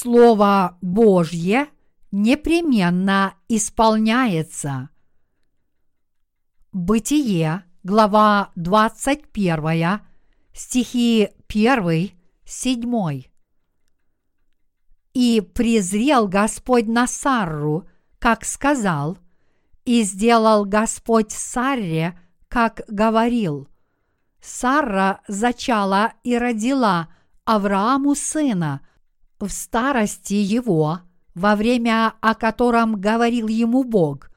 Слово Божье непременно исполняется. Бытие, глава 21, стихи 1, 7. И презрел Господь на Сарру, как сказал, и сделал Господь Сарре, как говорил. Сарра зачала и родила Аврааму сына в старости его, во время о котором говорил ему Бог,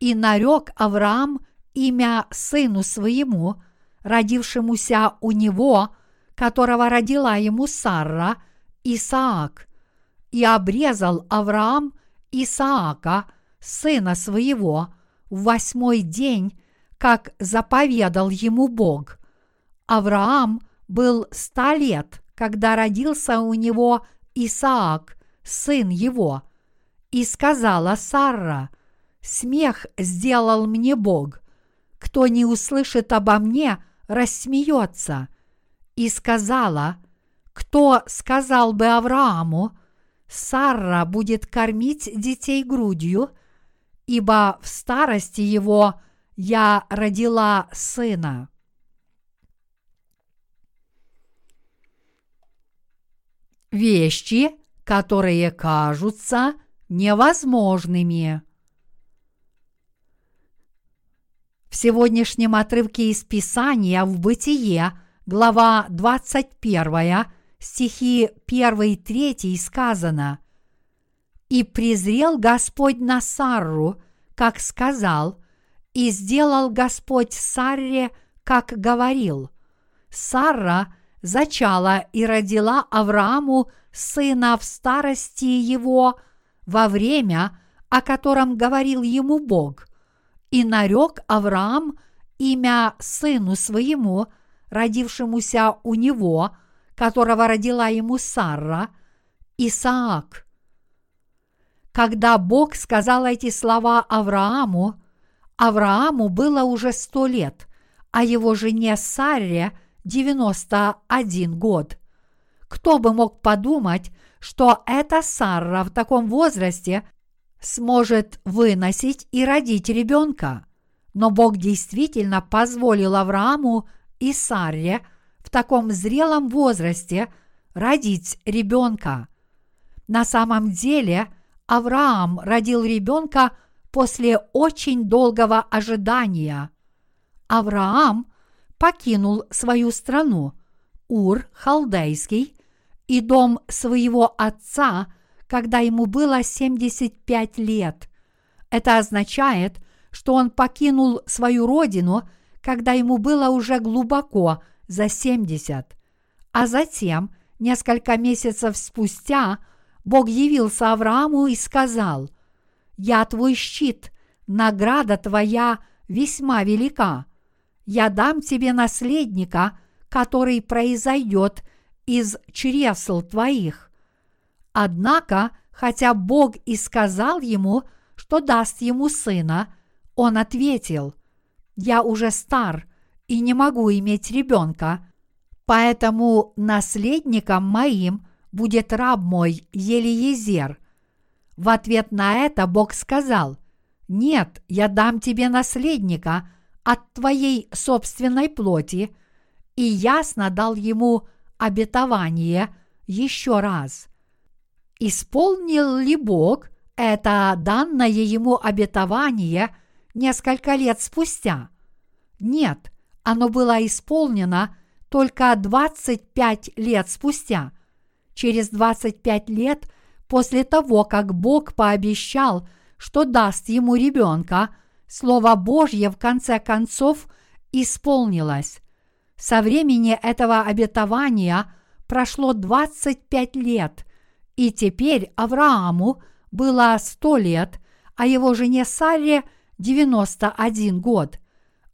и нарек Авраам имя сыну своему, родившемуся у него, которого родила ему Сарра, Исаак, и обрезал Авраам Исаака, сына своего, в восьмой день, как заповедал ему Бог. Авраам был ста лет, когда родился у него Исаак, сын его. И сказала Сара, смех сделал мне Бог. Кто не услышит обо мне, рассмеется. И сказала, кто сказал бы Аврааму, Сара будет кормить детей грудью, ибо в старости его я родила сына. Вещи, которые кажутся невозможными. В сегодняшнем отрывке из Писания в Бытие, глава 21, стихи 1 и 3 сказано «И презрел Господь на Сарру, как сказал, и сделал Господь Сарре, как говорил. Сарра зачала и родила Аврааму сына в старости его во время, о котором говорил ему Бог, и нарек Авраам имя сыну своему, родившемуся у него, которого родила ему Сара, Исаак. Когда Бог сказал эти слова Аврааму, Аврааму было уже сто лет, а его жене Саре 91 год. Кто бы мог подумать, что эта Сара в таком возрасте сможет выносить и родить ребенка? Но Бог действительно позволил Аврааму и Саре в таком зрелом возрасте родить ребенка. На самом деле Авраам родил ребенка после очень долгого ожидания. Авраам покинул свою страну, Ур Халдейский, и дом своего отца, когда ему было 75 лет. Это означает, что он покинул свою родину, когда ему было уже глубоко за 70. А затем, несколько месяцев спустя, Бог явился Аврааму и сказал, «Я твой щит, награда твоя весьма велика. Я дам тебе наследника, который произойдет из чресл твоих. Однако, хотя Бог и сказал ему, что даст ему сына, он ответил, «Я уже стар и не могу иметь ребенка, поэтому наследником моим будет раб мой Елиезер». В ответ на это Бог сказал, «Нет, я дам тебе наследника от твоей собственной плоти», и ясно дал ему обетование еще раз. Исполнил ли Бог это данное ему обетование несколько лет спустя? Нет, оно было исполнено только 25 лет спустя. Через 25 лет после того, как Бог пообещал, что даст ему ребенка, Слово Божье в конце концов исполнилось. Со времени этого обетования прошло 25 лет, и теперь Аврааму было 100 лет, а его жене Саре 91 год.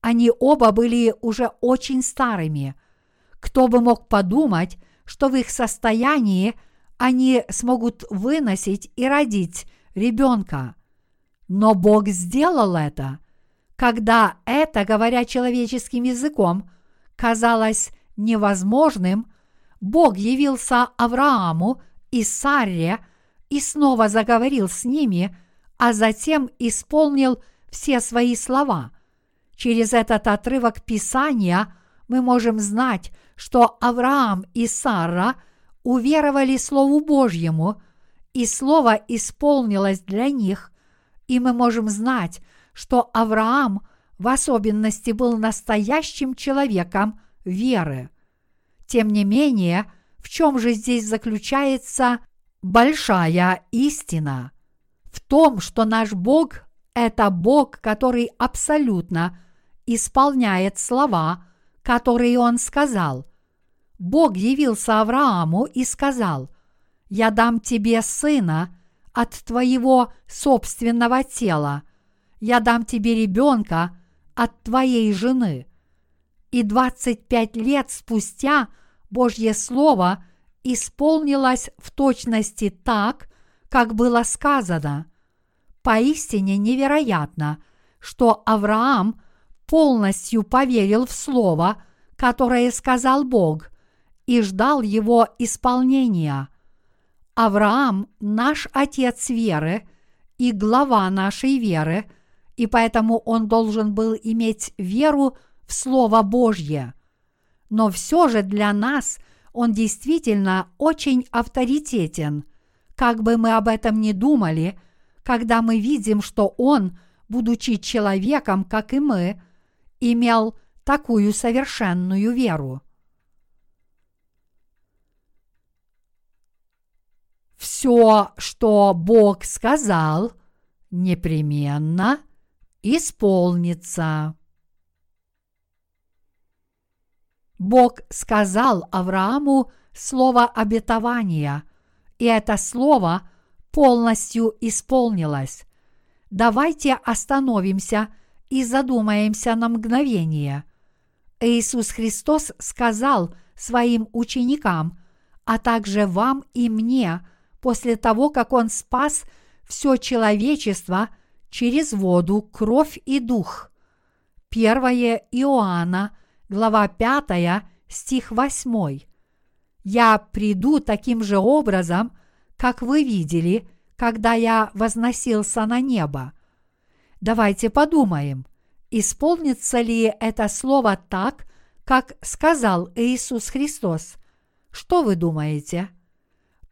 Они оба были уже очень старыми. Кто бы мог подумать, что в их состоянии они смогут выносить и родить ребенка. Но Бог сделал это. Когда это, говоря человеческим языком, казалось невозможным, Бог явился Аврааму и Сарре и снова заговорил с ними, а затем исполнил все свои слова. Через этот отрывок Писания мы можем знать, что Авраам и Сара уверовали Слову Божьему, и Слово исполнилось для них, и мы можем знать, что Авраам в особенности был настоящим человеком веры. Тем не менее, в чем же здесь заключается большая истина? В том, что наш Бог – это Бог, который абсолютно исполняет слова, которые Он сказал. Бог явился Аврааму и сказал, «Я дам тебе сына от твоего собственного тела, я дам тебе ребенка от твоей жены». И двадцать пять лет спустя Божье Слово исполнилось в точности так, как было сказано. Поистине невероятно, что Авраам полностью поверил в Слово, которое сказал Бог, и ждал его исполнения. Авраам – наш отец веры и глава нашей веры, и поэтому он должен был иметь веру в Слово Божье. Но все же для нас он действительно очень авторитетен, как бы мы об этом ни думали, когда мы видим, что он, будучи человеком, как и мы, имел такую совершенную веру. Все, что Бог сказал, непременно исполнится. Бог сказал Аврааму слово обетования, и это слово полностью исполнилось. Давайте остановимся и задумаемся на мгновение. Иисус Христос сказал своим ученикам, а также вам и мне, после того, как Он спас все человечество через воду, кровь и дух. 1 Иоанна – глава 5, стих 8. «Я приду таким же образом, как вы видели, когда я возносился на небо». Давайте подумаем, исполнится ли это слово так, как сказал Иисус Христос. Что вы думаете?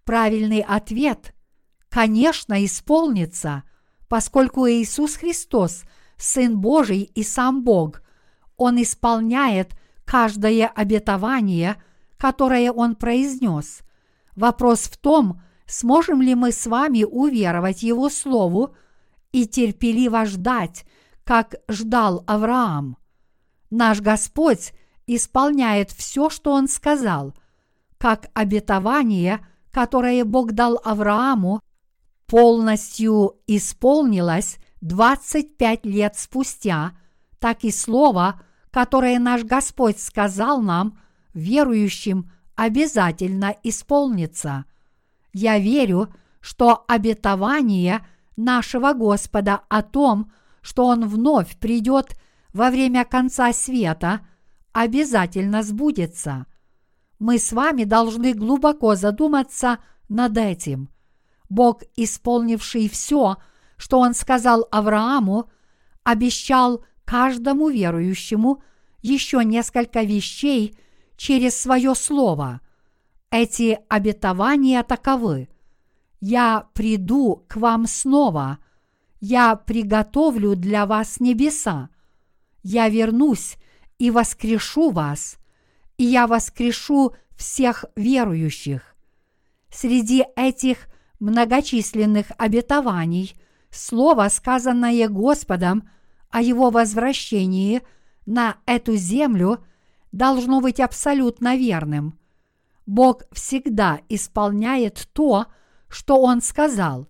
Правильный ответ – конечно, исполнится, поскольку Иисус Христос – Сын Божий и сам Бог, он исполняет каждое обетование, которое Он произнес. Вопрос в том, сможем ли мы с вами уверовать Его Слову и терпеливо ждать, как ждал Авраам. Наш Господь исполняет все, что Он сказал, как обетование, которое Бог дал Аврааму, полностью исполнилось 25 лет спустя, так и Слово, которое наш Господь сказал нам, верующим, обязательно исполнится. Я верю, что обетование нашего Господа о том, что Он вновь придет во время конца света, обязательно сбудется. Мы с вами должны глубоко задуматься над этим. Бог, исполнивший все, что Он сказал Аврааму, обещал каждому верующему еще несколько вещей через свое слово. Эти обетования таковы. «Я приду к вам снова», «Я приготовлю для вас небеса», «Я вернусь и воскрешу вас», и я воскрешу всех верующих. Среди этих многочисленных обетований слово, сказанное Господом о его возвращении на эту землю должно быть абсолютно верным. Бог всегда исполняет то, что Он сказал.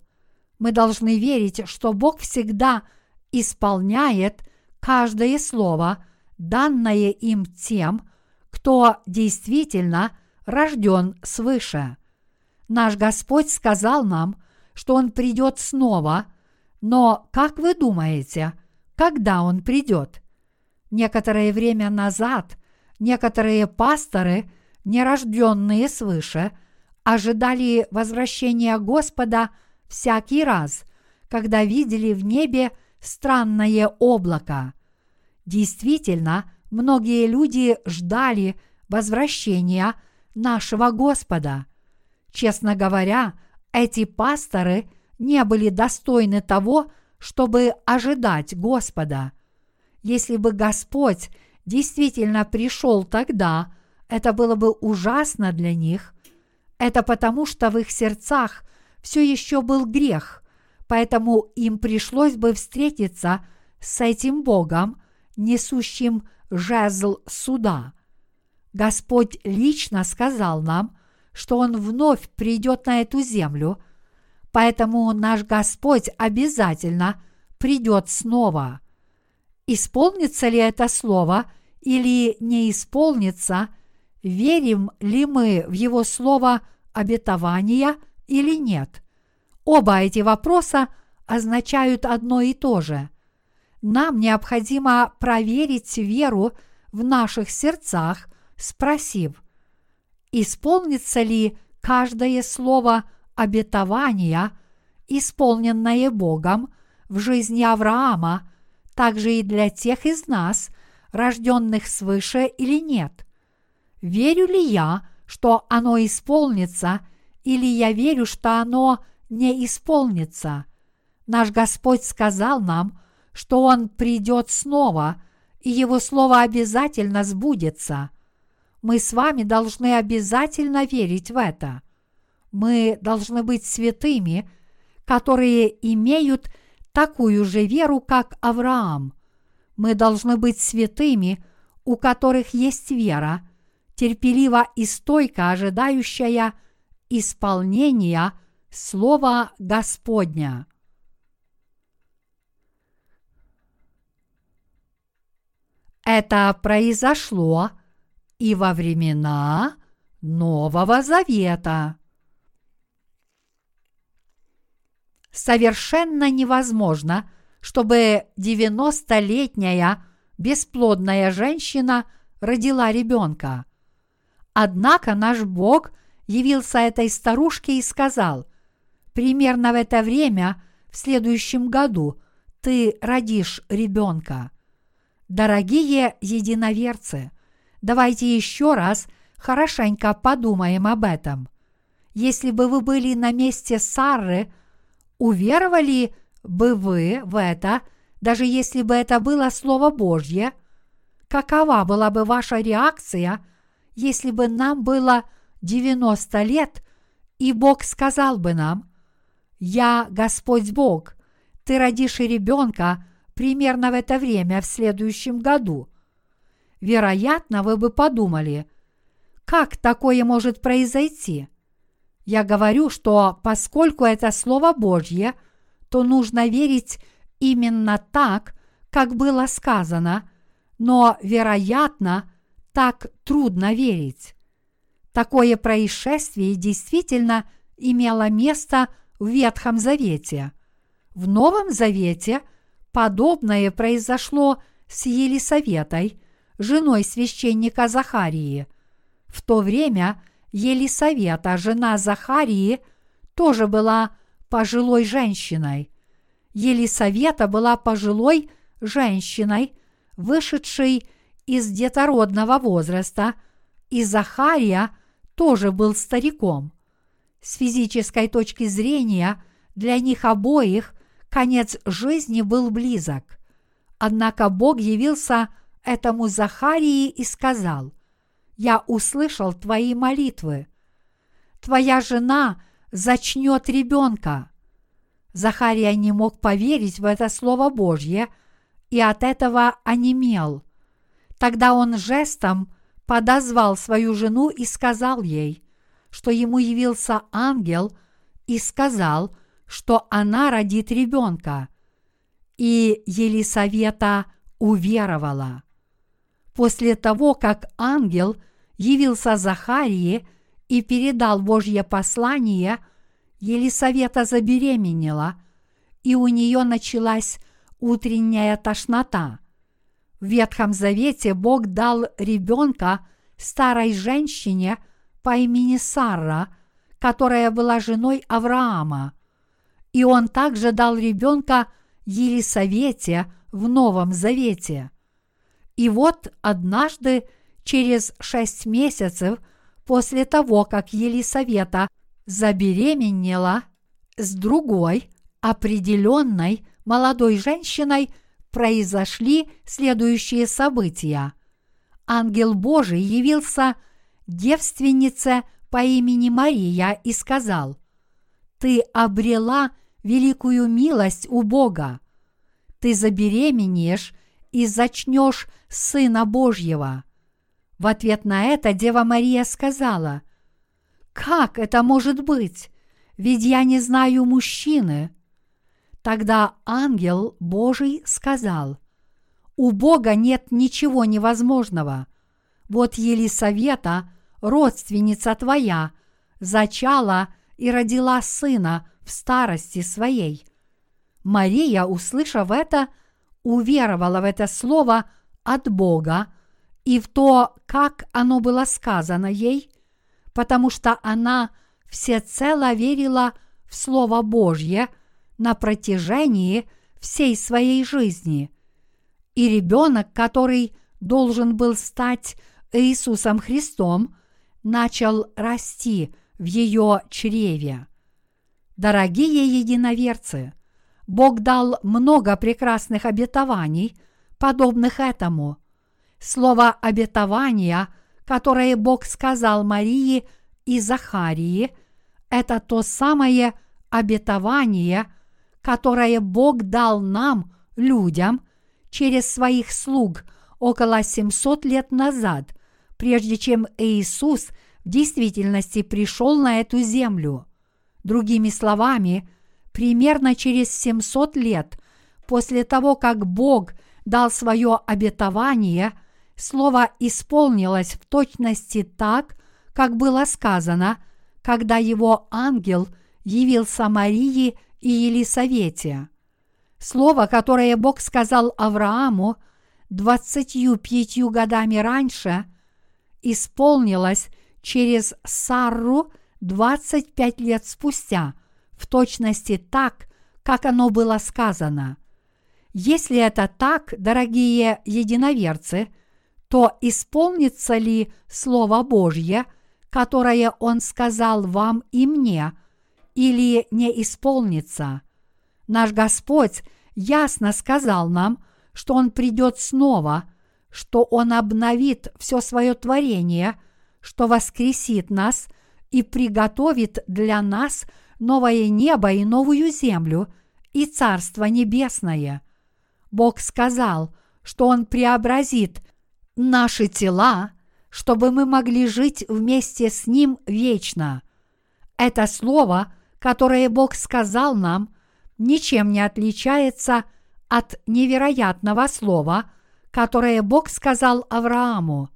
Мы должны верить, что Бог всегда исполняет каждое слово, данное им тем, кто действительно рожден свыше. Наш Господь сказал нам, что Он придет снова, но, как вы думаете, – когда он придет. Некоторое время назад некоторые пасторы, нерожденные свыше, ожидали возвращения Господа всякий раз, когда видели в небе странное облако. Действительно, многие люди ждали возвращения нашего Господа. Честно говоря, эти пасторы не были достойны того, чтобы ожидать Господа. Если бы Господь действительно пришел тогда, это было бы ужасно для них. Это потому, что в их сердцах все еще был грех, поэтому им пришлось бы встретиться с этим Богом, несущим жезл суда. Господь лично сказал нам, что Он вновь придет на эту землю, поэтому наш Господь обязательно придет снова. Исполнится ли это слово или не исполнится, верим ли мы в Его слово обетования или нет. Оба эти вопроса означают одно и то же. Нам необходимо проверить веру в наших сердцах, спросив, исполнится ли каждое слово обетования, исполненное Богом в жизни Авраама, также и для тех из нас, рожденных свыше или нет. Верю ли я, что оно исполнится, или я верю, что оно не исполнится? Наш Господь сказал нам, что Он придет снова, и Его Слово обязательно сбудется. Мы с вами должны обязательно верить в это. Мы должны быть святыми, которые имеют такую же веру, как Авраам. Мы должны быть святыми, у которых есть вера, терпеливо и стойко ожидающая исполнения Слова Господня. Это произошло и во времена Нового Завета. Совершенно невозможно, чтобы 90-летняя бесплодная женщина родила ребенка. Однако наш Бог явился этой старушке и сказал, примерно в это время, в следующем году, ты родишь ребенка. Дорогие единоверцы, давайте еще раз хорошенько подумаем об этом. Если бы вы были на месте Сары, уверовали бы вы в это, даже если бы это было Слово Божье? Какова была бы ваша реакция, если бы нам было 90 лет, и Бог сказал бы нам, «Я Господь Бог, ты родишь ребенка, примерно в это время в следующем году. Вероятно, вы бы подумали, как такое может произойти? Я говорю, что поскольку это Слово Божье, то нужно верить именно так, как было сказано, но, вероятно, так трудно верить. Такое происшествие действительно имело место в Ветхом Завете. В Новом Завете – Подобное произошло с Елисаветой, женой священника Захарии. В то время Елисавета, жена Захарии, тоже была пожилой женщиной. Елисавета была пожилой женщиной, вышедшей из детородного возраста, и Захария тоже был стариком. С физической точки зрения для них обоих конец жизни был близок. Однако Бог явился этому Захарии и сказал, «Я услышал твои молитвы. Твоя жена зачнет ребенка». Захария не мог поверить в это Слово Божье и от этого онемел. Тогда он жестом подозвал свою жену и сказал ей, что ему явился ангел и сказал – что она родит ребенка. И Елисавета уверовала. После того, как ангел явился Захарии и передал Божье послание, Елисавета забеременела, и у нее началась утренняя тошнота. В Ветхом Завете Бог дал ребенка старой женщине по имени Сара, которая была женой Авраама. И он также дал ребенка Елисавете в Новом Завете. И вот однажды, через шесть месяцев после того, как Елисавета забеременела с другой определенной молодой женщиной, произошли следующие события. Ангел Божий явился девственнице по имени Мария и сказал, «Ты обрела великую милость у Бога. Ты забеременеешь и зачнешь Сына Божьего». В ответ на это Дева Мария сказала, «Как это может быть? Ведь я не знаю мужчины». Тогда ангел Божий сказал, «У Бога нет ничего невозможного. Вот Елисавета, родственница твоя, зачала и родила сына в старости своей». Мария, услышав это, уверовала в это слово от Бога и в то, как оно было сказано ей, потому что она всецело верила в Слово Божье – на протяжении всей своей жизни. И ребенок, который должен был стать Иисусом Христом, начал расти в ее чреве. Дорогие единоверцы, Бог дал много прекрасных обетований, подобных этому. Слово обетования, которое Бог сказал Марии и Захарии, это то самое обетование, которое Бог дал нам, людям, через своих слуг около 700 лет назад, прежде чем Иисус действительности пришел на эту землю. Другими словами, примерно через 700 лет после того, как Бог дал свое обетование, слово исполнилось в точности так, как было сказано, когда его ангел явился Марии и Елисавете. Слово, которое Бог сказал Аврааму двадцатью пятью годами раньше, исполнилось через Сарру двадцать пять лет спустя, в точности так, как оно было сказано. Если это так, дорогие единоверцы, то исполнится ли Слово Божье, которое Он сказал вам и мне – или не исполнится. Наш Господь ясно сказал нам, что Он придет снова, что Он обновит все свое творение, что воскресит нас и приготовит для нас новое небо и новую землю и Царство Небесное. Бог сказал, что Он преобразит наши тела, чтобы мы могли жить вместе с Ним вечно. Это слово которое Бог сказал нам, ничем не отличается от невероятного слова, которое Бог сказал Аврааму.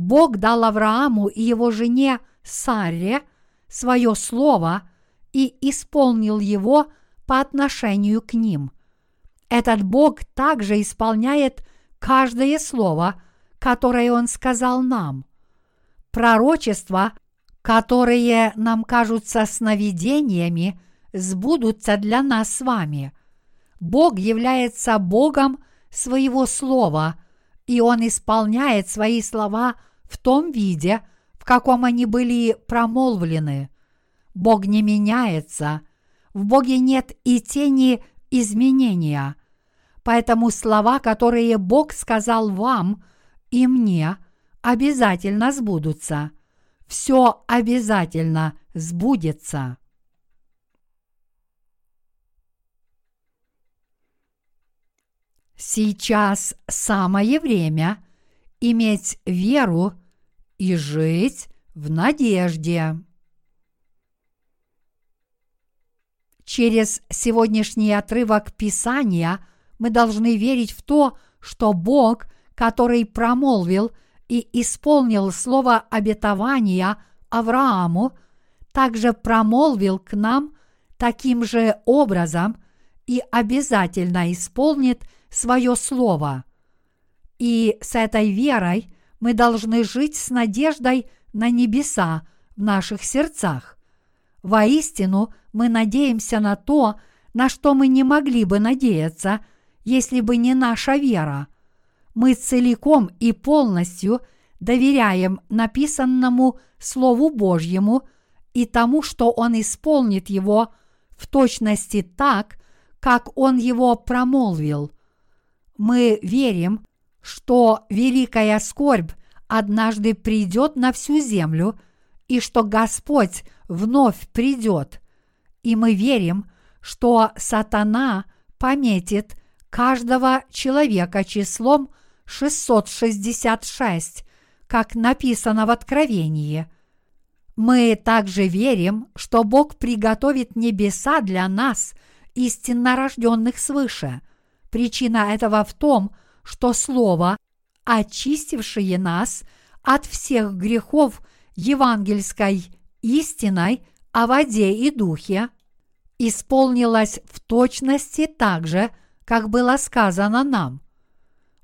Бог дал Аврааму и его жене Саре свое слово и исполнил его по отношению к ним. Этот Бог также исполняет каждое слово, которое Он сказал нам. Пророчество – которые нам кажутся сновидениями, сбудутся для нас с вами. Бог является Богом своего слова, и Он исполняет свои слова в том виде, в каком они были промолвлены. Бог не меняется, в Боге нет и тени изменения. Поэтому слова, которые Бог сказал вам и мне, обязательно сбудутся все обязательно сбудется. Сейчас самое время иметь веру и жить в надежде. Через сегодняшний отрывок Писания мы должны верить в то, что Бог, который промолвил – и исполнил слово обетования Аврааму, также промолвил к нам таким же образом и обязательно исполнит свое слово. И с этой верой мы должны жить с надеждой на небеса в наших сердцах. Воистину, мы надеемся на то, на что мы не могли бы надеяться, если бы не наша вера. Мы целиком и полностью доверяем написанному Слову Божьему и тому, что Он исполнит его в точности так, как Он его промолвил. Мы верим, что великая скорбь однажды придет на всю землю и что Господь вновь придет. И мы верим, что сатана пометит каждого человека числом 666, как написано в Откровении. Мы также верим, что Бог приготовит небеса для нас, истинно рожденных свыше. Причина этого в том, что Слово, очистившее нас от всех грехов евангельской истиной о воде и духе, исполнилось в точности так же, как было сказано нам.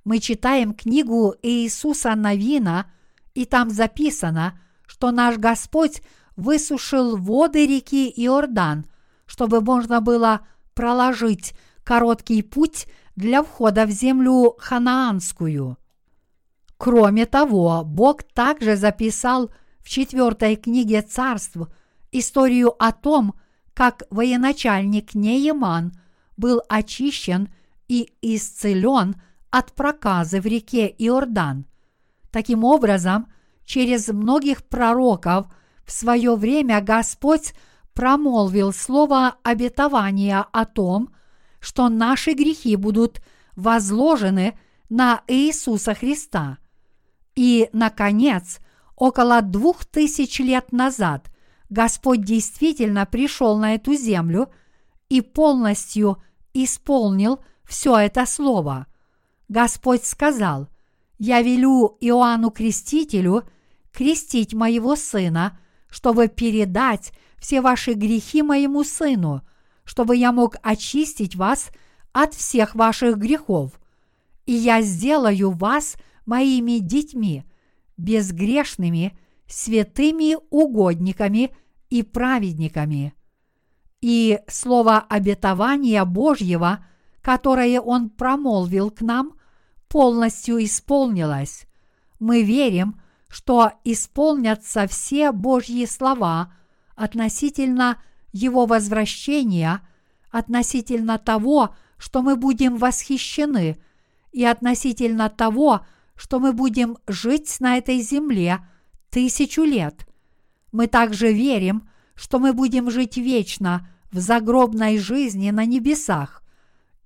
Мы читаем книгу Иисуса Новина, и там записано, что наш Господь высушил воды реки Иордан, чтобы можно было проложить короткий путь для входа в землю ханаанскую. Кроме того, Бог также записал в четвертой книге царств историю о том, как военачальник Нееман был очищен и исцелен от проказы в реке Иордан. Таким образом, через многих пророков в свое время Господь промолвил слово обетования о том, что наши грехи будут возложены на Иисуса Христа. И, наконец, около двух тысяч лет назад Господь действительно пришел на эту землю и полностью исполнил все это слово. Господь сказал, «Я велю Иоанну Крестителю крестить моего сына, чтобы передать все ваши грехи моему сыну – чтобы я мог очистить вас от всех ваших грехов. И я сделаю вас моими детьми, безгрешными, святыми угодниками и праведниками. И слово обетования Божьего, которое Он промолвил к нам, полностью исполнилось. Мы верим, что исполнятся все Божьи слова относительно его возвращения относительно того, что мы будем восхищены, и относительно того, что мы будем жить на этой земле тысячу лет. Мы также верим, что мы будем жить вечно в загробной жизни на небесах,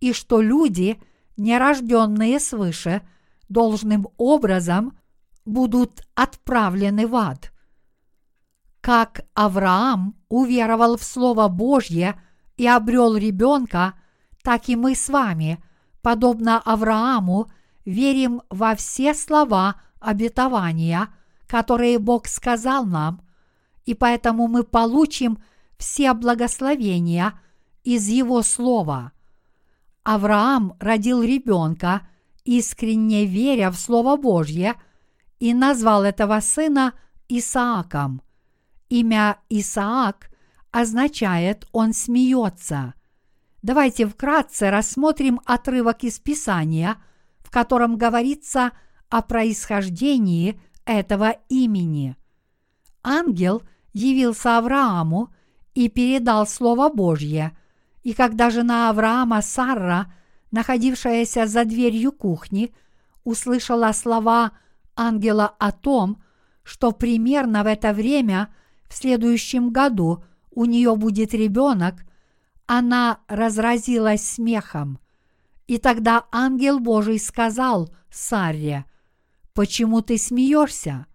и что люди, нерожденные свыше, должным образом будут отправлены в ад. Как Авраам уверовал в Слово Божье и обрел ребенка, так и мы с вами, подобно Аврааму, верим во все слова обетования, которые Бог сказал нам, и поэтому мы получим все благословения из Его Слова. Авраам родил ребенка, искренне веря в Слово Божье, и назвал этого сына Исааком – Имя Исаак означает «он смеется». Давайте вкратце рассмотрим отрывок из Писания, в котором говорится о происхождении этого имени. Ангел явился Аврааму и передал Слово Божье, и когда жена Авраама Сарра, находившаяся за дверью кухни, услышала слова ангела о том, что примерно в это время – в следующем году у нее будет ребенок, она разразилась смехом. И тогда ангел Божий сказал Сарре, «Почему ты смеешься?»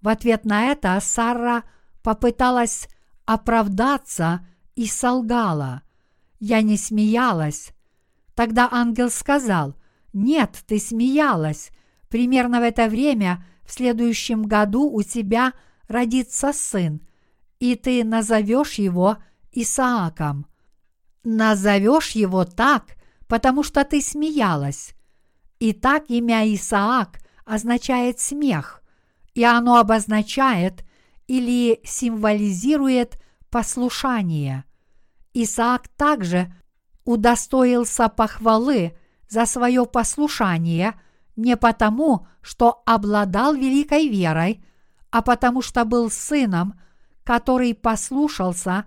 В ответ на это Сара попыталась оправдаться и солгала. «Я не смеялась». Тогда ангел сказал, «Нет, ты смеялась. Примерно в это время в следующем году у тебя родится сын, и ты назовешь его Исааком. Назовешь его так, потому что ты смеялась. И так имя Исаак означает смех, и оно обозначает или символизирует послушание. Исаак также удостоился похвалы за свое послушание не потому, что обладал великой верой, а потому что был сыном, который послушался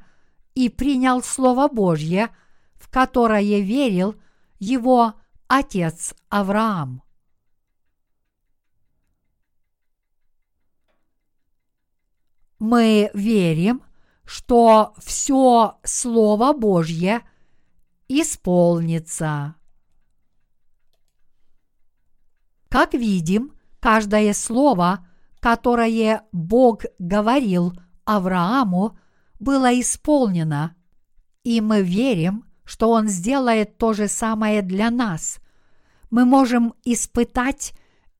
и принял Слово Божье, в которое верил его отец Авраам. Мы верим, что все Слово Божье исполнится. Как видим, каждое слово, которое Бог говорил Аврааму, было исполнено, и мы верим, что Он сделает то же самое для нас. Мы можем испытать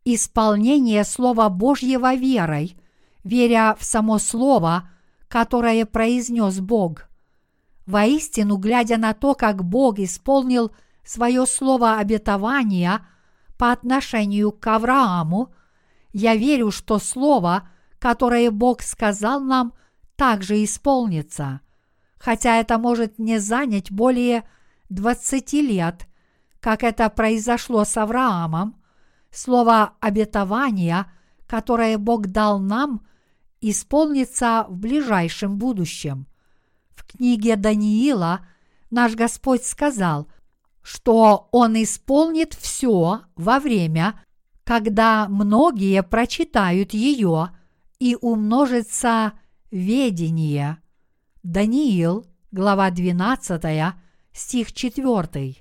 исполнение Слова Божьего верой, веря в само Слово, которое произнес Бог. Воистину, глядя на то, как Бог исполнил свое слово обетования по отношению к Аврааму, я верю, что слово, которое Бог сказал нам, также исполнится. Хотя это может не занять более 20 лет, как это произошло с Авраамом, слово обетования, которое Бог дал нам – исполнится в ближайшем будущем. В книге Даниила наш Господь сказал, что Он исполнит все во время, когда многие прочитают ее и умножится ведение. Даниил, глава 12, стих 4.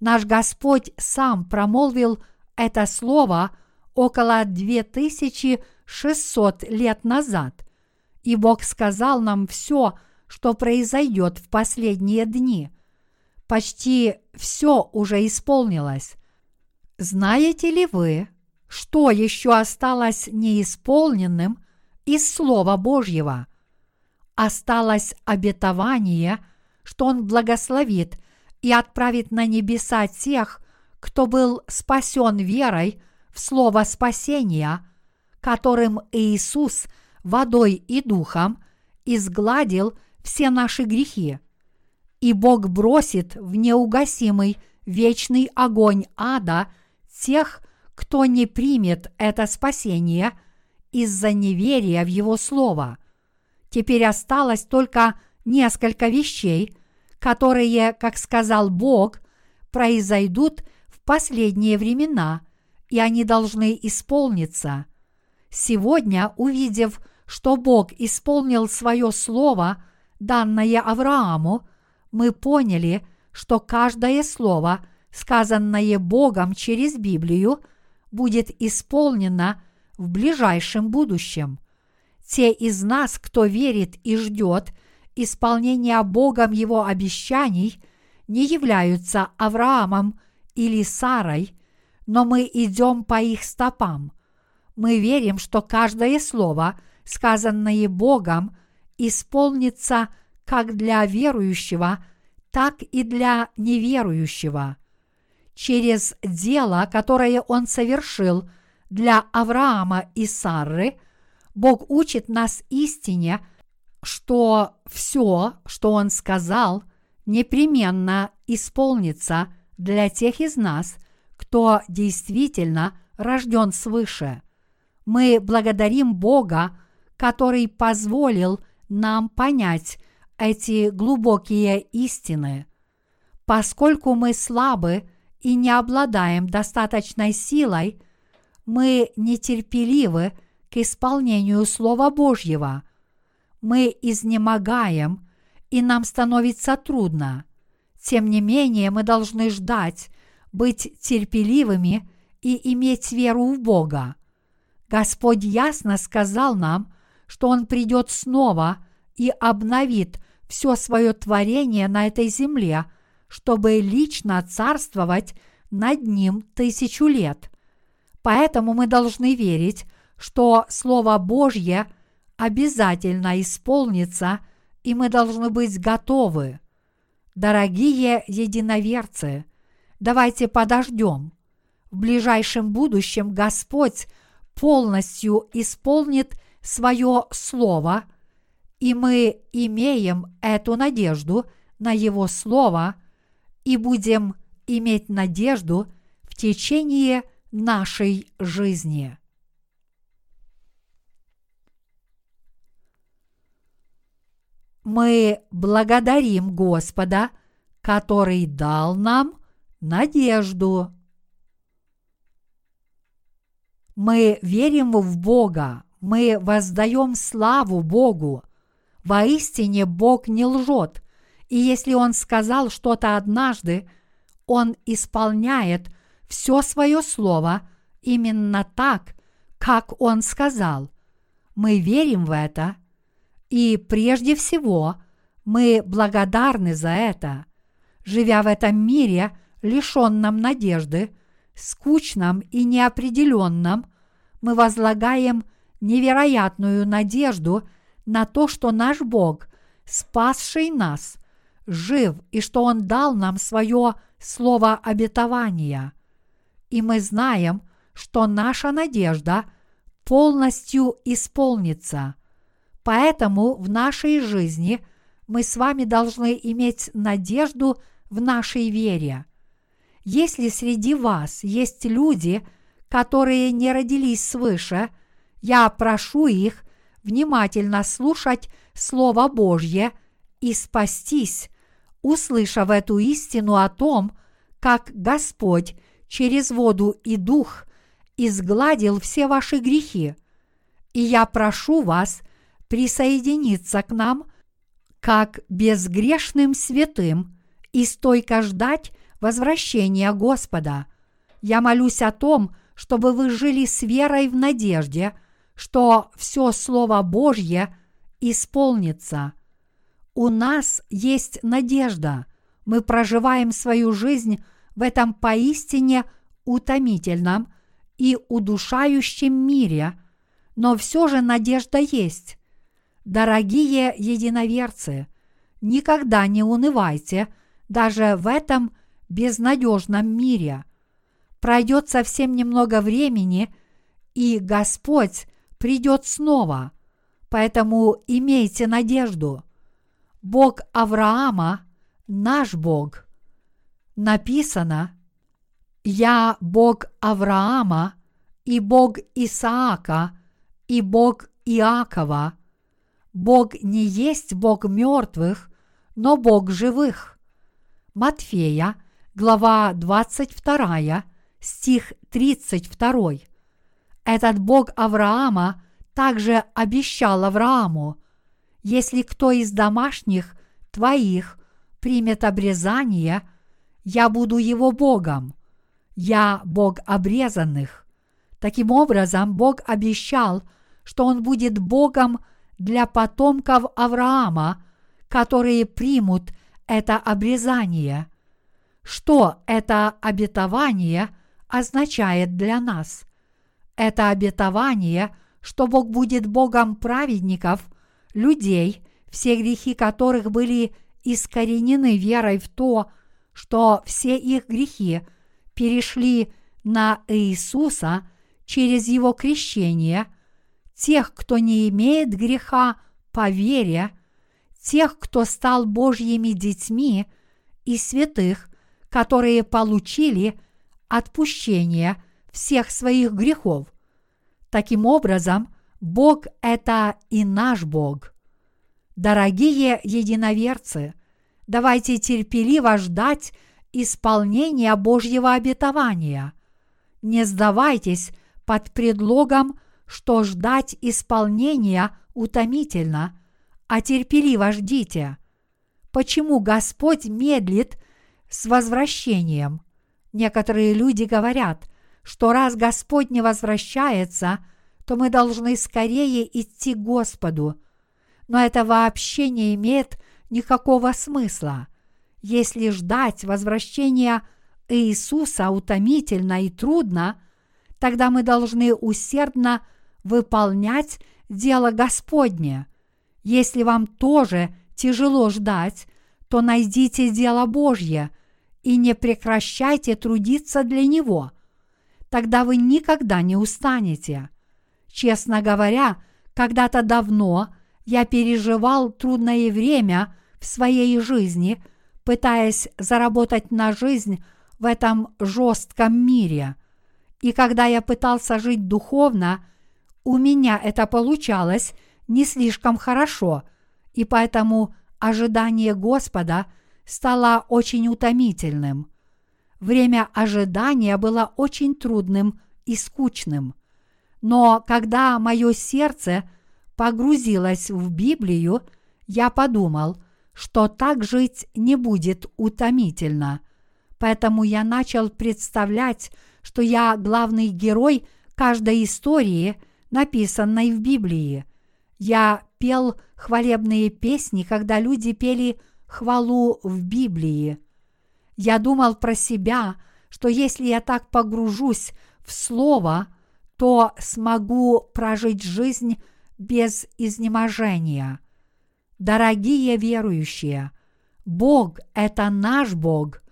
Наш Господь сам промолвил это слово около 2000 600 лет назад, и Бог сказал нам все, что произойдет в последние дни. Почти все уже исполнилось. Знаете ли вы, что еще осталось неисполненным из Слова Божьего? Осталось обетование, что Он благословит и отправит на небеса тех, кто был спасен верой в Слово спасения – которым Иисус водой и духом изгладил все наши грехи. И Бог бросит в неугасимый вечный огонь ада тех, кто не примет это спасение из-за неверия в Его Слово. Теперь осталось только несколько вещей, которые, как сказал Бог, произойдут в последние времена, и они должны исполниться. Сегодня, увидев, что Бог исполнил свое слово, данное Аврааму, мы поняли, что каждое слово, сказанное Богом через Библию, будет исполнено в ближайшем будущем. Те из нас, кто верит и ждет исполнения Богом его обещаний, не являются Авраамом или Сарой, но мы идем по их стопам – мы верим, что каждое слово, сказанное Богом, исполнится как для верующего, так и для неверующего. Через дело, которое Он совершил для Авраама и Сарры, Бог учит нас истине, что все, что Он сказал, непременно исполнится для тех из нас, кто действительно рожден свыше – мы благодарим Бога, который позволил нам понять эти глубокие истины. Поскольку мы слабы и не обладаем достаточной силой, мы нетерпеливы к исполнению Слова Божьего. Мы изнемогаем, и нам становится трудно. Тем не менее, мы должны ждать, быть терпеливыми и иметь веру в Бога. Господь ясно сказал нам, что Он придет снова и обновит все свое творение на этой земле, чтобы лично царствовать над ним тысячу лет. Поэтому мы должны верить, что Слово Божье обязательно исполнится, и мы должны быть готовы. Дорогие единоверцы, давайте подождем. В ближайшем будущем Господь полностью исполнит свое слово, И мы имеем эту надежду на Его Слово и будем иметь надежду в течение нашей жизни. Мы благодарим Господа, который дал нам надежду. Мы верим в Бога, мы воздаем славу Богу. Воистине Бог не лжет, и если Он сказал что-то однажды, Он исполняет все свое слово именно так, как Он сказал. Мы верим в это, и прежде всего мы благодарны за это. Живя в этом мире, лишенном надежды, скучном и неопределенном, мы возлагаем невероятную надежду на то, что наш Бог, спасший нас, жив и что Он дал нам свое слово обетования. И мы знаем, что наша надежда полностью исполнится. Поэтому в нашей жизни мы с вами должны иметь надежду в нашей вере. Если среди вас есть люди, которые не родились свыше, я прошу их внимательно слушать Слово Божье и спастись, услышав эту истину о том, как Господь через воду и дух изгладил все ваши грехи. И я прошу вас присоединиться к нам как безгрешным святым и стойко ждать возвращения Господа. Я молюсь о том, чтобы вы жили с верой в надежде, что все Слово Божье исполнится. У нас есть надежда. Мы проживаем свою жизнь в этом поистине утомительном и удушающем мире, но все же надежда есть. Дорогие единоверцы, никогда не унывайте даже в этом безнадежном мире. Пройдет совсем немного времени, и Господь придет снова. Поэтому имейте надежду. Бог Авраама – наш Бог. Написано «Я Бог Авраама и Бог Исаака и Бог Иакова». Бог не есть Бог мертвых, но Бог живых. Матфея, глава 22, стих 32. Этот Бог Авраама также обещал Аврааму, если кто из домашних твоих примет обрезание, я буду его Богом, я Бог обрезанных. Таким образом, Бог обещал, что Он будет Богом для потомков Авраама, которые примут это обрезание. Что это обетование означает для нас? Это обетование, что Бог будет Богом праведников, людей, все грехи которых были искоренены верой в то, что все их грехи перешли на Иисуса через Его крещение, тех, кто не имеет греха по вере – тех, кто стал Божьими детьми, и святых, которые получили отпущение всех своих грехов. Таким образом, Бог – это и наш Бог. Дорогие единоверцы, давайте терпеливо ждать исполнения Божьего обетования. Не сдавайтесь под предлогом, что ждать исполнения утомительно – а терпеливо ждите. Почему Господь медлит с возвращением? Некоторые люди говорят, что раз Господь не возвращается, то мы должны скорее идти к Господу. Но это вообще не имеет никакого смысла. Если ждать возвращения Иисуса утомительно и трудно, тогда мы должны усердно выполнять дело Господне. Если вам тоже тяжело ждать, то найдите дело Божье и не прекращайте трудиться для Него. Тогда вы никогда не устанете. Честно говоря, когда-то давно я переживал трудное время в своей жизни, пытаясь заработать на жизнь в этом жестком мире. И когда я пытался жить духовно, у меня это получалось не слишком хорошо, и поэтому ожидание Господа стало очень утомительным. Время ожидания было очень трудным и скучным. Но когда мое сердце погрузилось в Библию, я подумал, что так жить не будет утомительно. Поэтому я начал представлять, что я главный герой каждой истории, написанной в Библии. Я пел хвалебные песни, когда люди пели хвалу в Библии. Я думал про себя, что если я так погружусь в Слово, то смогу прожить жизнь без изнеможения. Дорогие верующие, Бог – это наш Бог.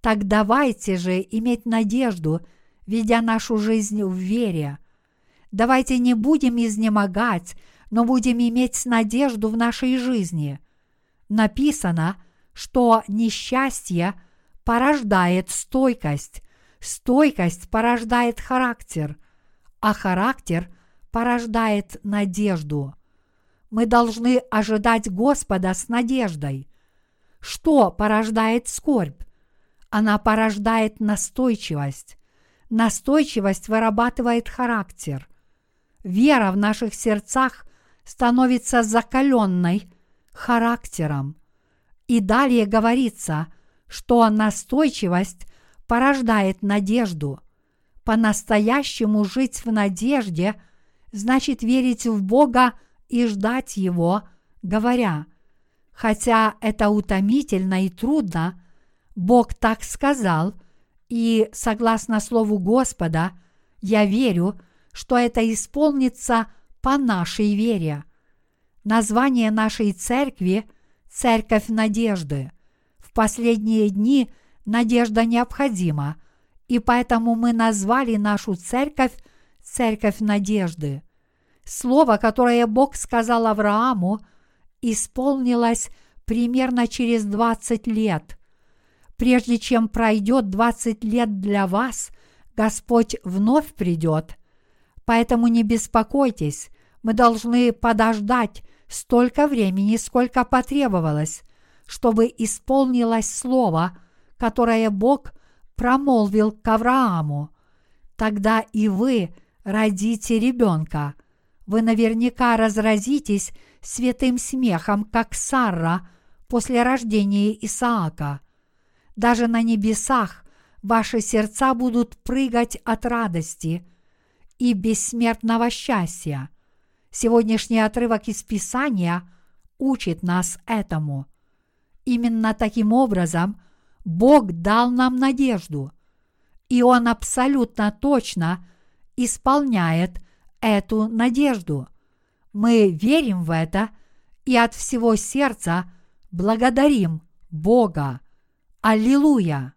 Так давайте же иметь надежду, ведя нашу жизнь в вере. Давайте не будем изнемогать, но будем иметь надежду в нашей жизни. Написано, что несчастье порождает стойкость, стойкость порождает характер, а характер порождает надежду. Мы должны ожидать Господа с надеждой. Что порождает скорбь? Она порождает настойчивость. Настойчивость вырабатывает характер. Вера в наших сердцах становится закаленной характером. И далее говорится, что настойчивость порождает надежду. По-настоящему жить в надежде значит верить в Бога и ждать Его, говоря, хотя это утомительно и трудно, Бог так сказал, и согласно Слову Господа, я верю, что это исполнится по нашей вере. Название нашей церкви – Церковь Надежды. В последние дни надежда необходима, и поэтому мы назвали нашу церковь Церковь Надежды. Слово, которое Бог сказал Аврааму, исполнилось примерно через 20 лет. Прежде чем пройдет 20 лет для вас, Господь вновь придет. Поэтому не беспокойтесь, мы должны подождать столько времени, сколько потребовалось, чтобы исполнилось слово, которое Бог промолвил к Аврааму. Тогда и вы родите ребенка. Вы наверняка разразитесь святым смехом, как Сарра после рождения Исаака. Даже на небесах ваши сердца будут прыгать от радости и бессмертного счастья. Сегодняшний отрывок из Писания учит нас этому. Именно таким образом Бог дал нам надежду, и Он абсолютно точно исполняет эту надежду. Мы верим в это и от всего сердца благодарим Бога. Аллилуйя!